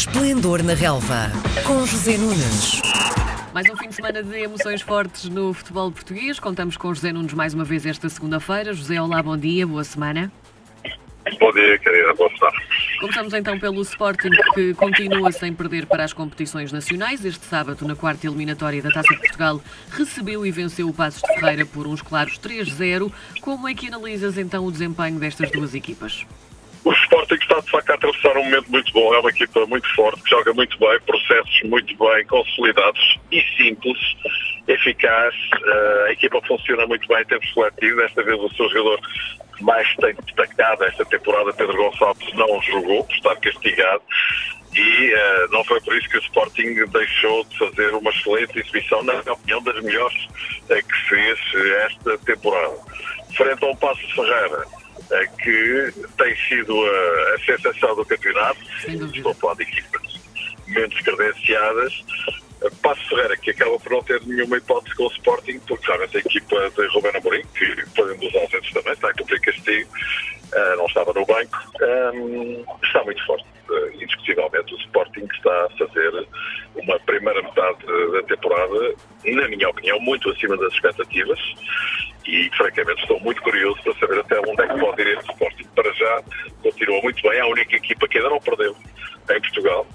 Esplendor na Relva, com José Nunes. Mais um fim de semana de emoções fortes no futebol português. Contamos com José Nunes mais uma vez esta segunda-feira. José, olá, bom dia, boa semana. Bom dia, querida, boa semana. Começamos então pelo Sporting, que continua sem perder para as competições nacionais. Este sábado, na quarta eliminatória da Taça de Portugal, recebeu e venceu o Passos de Ferreira por uns claros 3-0. Como é que analisas então o desempenho destas duas equipas? O Sporting está de facto a atravessar um momento muito bom. É uma equipa muito forte, que joga muito bem, processos muito bem consolidados e simples, eficaz. Uh, a equipa funciona muito bem em tempos coletivos. Desta vez o seu jogador mais tem destacado esta temporada, Pedro Gonçalves, não jogou estar castigado. E uh, não foi por isso que o Sporting deixou de fazer uma excelente exibição, na minha opinião, das melhores uh, que fez esta temporada. Frente a um Passo Ferreira, que tem sido a, a sensação do campeonato. Estou a falar de equipas menos credenciadas. Passo Ferreira, que acaba por não ter nenhuma hipótese com o Sporting, porque realmente a equipa de Rubén Amorim, que um dos ausentes também, está a cumprir castigo, uh, não estava no banco, um, está muito forte. Uh, indiscutivelmente, o Sporting está a fazer uma primeira metade da temporada, na minha opinião, muito acima das expectativas e francamente estou muito curioso para saber até é a única equipa que ainda não perdeu em Portugal,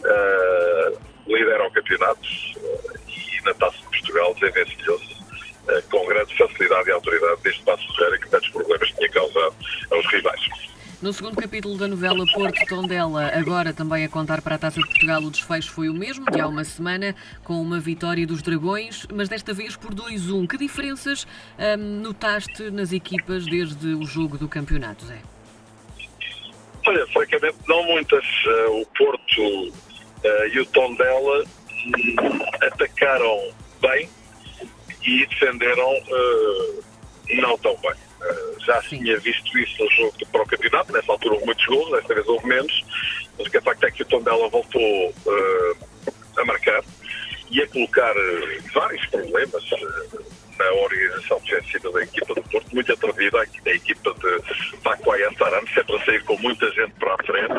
uh, lidera o campeonato uh, e na Taça de Portugal desenvencilhou-se uh, com grande facilidade e autoridade deste passo Ferreira que tantos problemas tinha causado aos rivais. No segundo capítulo da novela Porto Tondela, agora também a contar para a Taça de Portugal, o desfecho foi o mesmo, de há uma semana, com uma vitória dos Dragões, mas desta vez por 2-1. Que diferenças hum, notaste nas equipas desde o jogo do campeonato, Zé? Olha, francamente, não muitas. Uh, o Porto uh, e o Tondela um, atacaram bem e defenderam uh, não tão bem. Eh, já Sim. tinha visto isso no jogo para o campeonato, nessa altura houve muitos gols, desta vez houve menos, mas o que é facto é que o Tondela voltou a marcar e a colocar vários problemas na organização defensiva da equipa do Porto, muito atrevida, a equipa de Paco Ayantaran, sempre a sair com muita gente para a frente.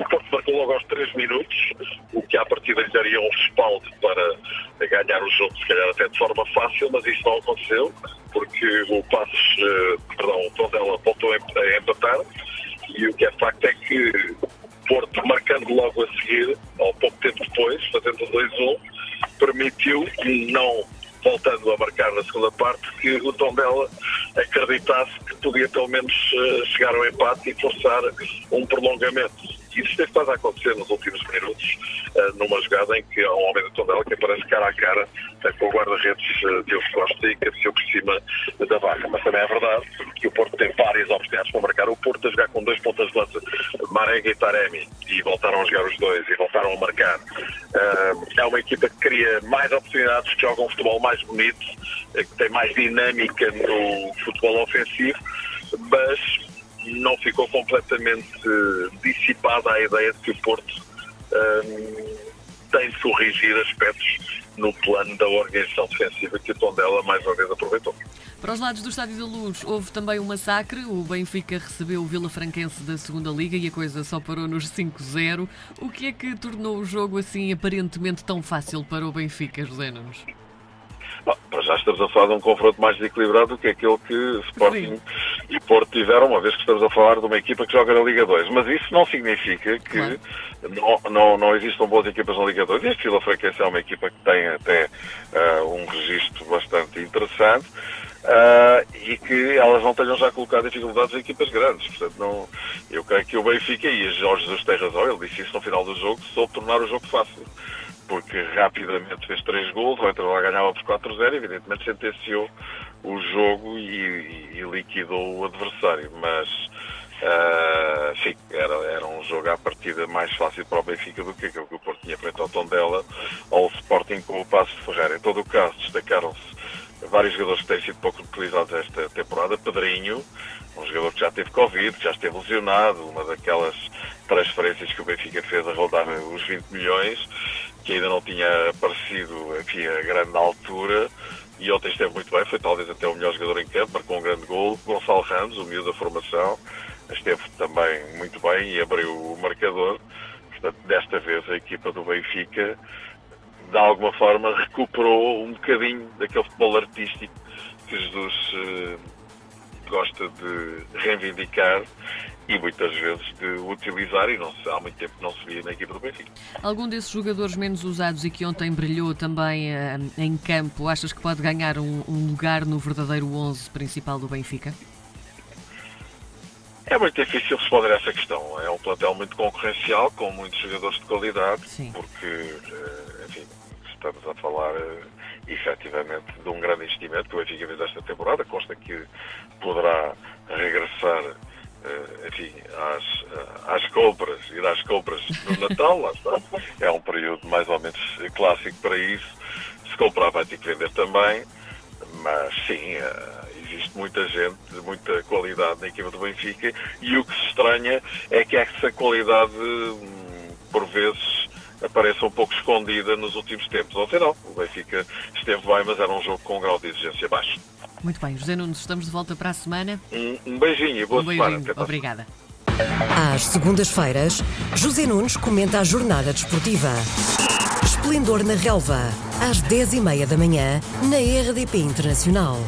O Porto marcou logo aos 3 minutos, o que à partida lhe daria um respaldo para ganhar o jogo, se calhar até de forma fácil, mas isso não aconteceu porque o Passos, uh, perdão, o Tondela voltou a empatar e o que é facto é que Porto, marcando logo a seguir, ou pouco tempo depois, fazendo 2-1, permitiu, não voltando a marcar na segunda parte, que o Tondela acreditasse que podia pelo menos uh, chegar ao empate e forçar um prolongamento. Isso tem estado a acontecer nos últimos minutos, uh, numa jogada em que há um homem do Tondela que aparece cara a cara uh, com o guarda-redes uh, Deus Costa e cabeceou por cima da barra. Mas também é verdade que o Porto tem várias oportunidades para marcar. O Porto a jogar com dois pontas de lança, Marega e Taremi, e voltaram a jogar os dois e voltaram a marcar. é uma equipa que cria mais oportunidades, que joga um futebol mais bonito, que tem mais dinâmica no futebol ofensivo, mas não ficou completamente dissipada a ideia de que o Porto um, tem de corrigir aspectos no plano da organização defensiva que o Tondela mais uma vez aproveitou. Para os lados do Estádio da Luz houve também um massacre. O Benfica recebeu o Vila Franquense da segunda Liga e a coisa só parou nos 5-0. O que é que tornou o jogo assim aparentemente tão fácil para o Benfica, José Nunes? Bom, já estamos a falar de um confronto mais desequilibrado do que aquele que Sporting Sim. E Porto tiveram, uma vez que estamos a falar de uma equipa que joga na Liga 2. Mas isso não significa que claro. não, não, não existam boas equipas na Liga 2. E este Vila Franquense é uma equipa que tem até uh, um registro bastante interessante. Uh, e que elas não tenham já colocado dificuldades em equipas grandes. Portanto, não, eu creio que o Benfica e Jorge Jesus tem razão, ele disse isso no final do jogo, soube tornar o jogo fácil porque rapidamente fez três gols, o Inter lá ganhava por 4-0, evidentemente sentenciou o jogo e, e, liquidou o adversário, mas uh, era, era um jogo à partida mais fácil para o Benfica do que aquele que o Porto tinha frente ao Tondela ou o Sporting com o Passo de Ferreira. Em todo o caso, destacaram-se vários jogadores que têm sido pouco utilizados esta temporada. Pedrinho, um jogador que já teve Covid, que já esteve lesionado, uma daquelas transferências que o Benfica fez a rodar os 20 milhões que ainda não tinha aparecido enfim, a grande altura e ontem esteve muito bem, foi talvez até o melhor jogador em campo, marcou um grande gol. Gonçalo Ramos, o miúdo da formação, esteve também muito bem e abriu o marcador. Portanto, desta vez a equipa do Benfica, de alguma forma, recuperou um bocadinho daquele futebol artístico que Jesus eh, gosta de reivindicar e muitas vezes de utilizar e não se, há muito tempo não se via na equipa do Benfica. Algum desses jogadores menos usados e que ontem brilhou também uh, em campo, achas que pode ganhar um, um, lugar no verdadeiro 11 principal do Benfica? É muito difícil responder a essa questão. É um plantel muito concorrencial, com muitos jogadores de qualidade, Sim. porque, uh, enfim, estamos a falar uh, efetivamente de um grande investimento que o Benfica fez esta temporada. Consta que poderá regressar enfim, às, às compras, ir às compras no Natal, lá está. É um período mais ou menos clássico para isso. Se comprar vai ter que vender também, mas sim, uh, existe muita gente, muita qualidade na equipa do Benfica e o que se estranha é que essa qualidade, hum, por vezes, apareça um pouco escondida nos últimos tempos. Ontem não, o Benfica esteve bem, mas era um jogo com um grau de exigência baixo. Muito bem, José Nunes, estamos de volta para a semana. Um, um beijinho e boa um semana. Beijinho. Obrigada. Às segundas-feiras, José Nunes comenta a jornada desportiva. Esplendor na Relva, às 10h30 da manhã, na RDP Internacional.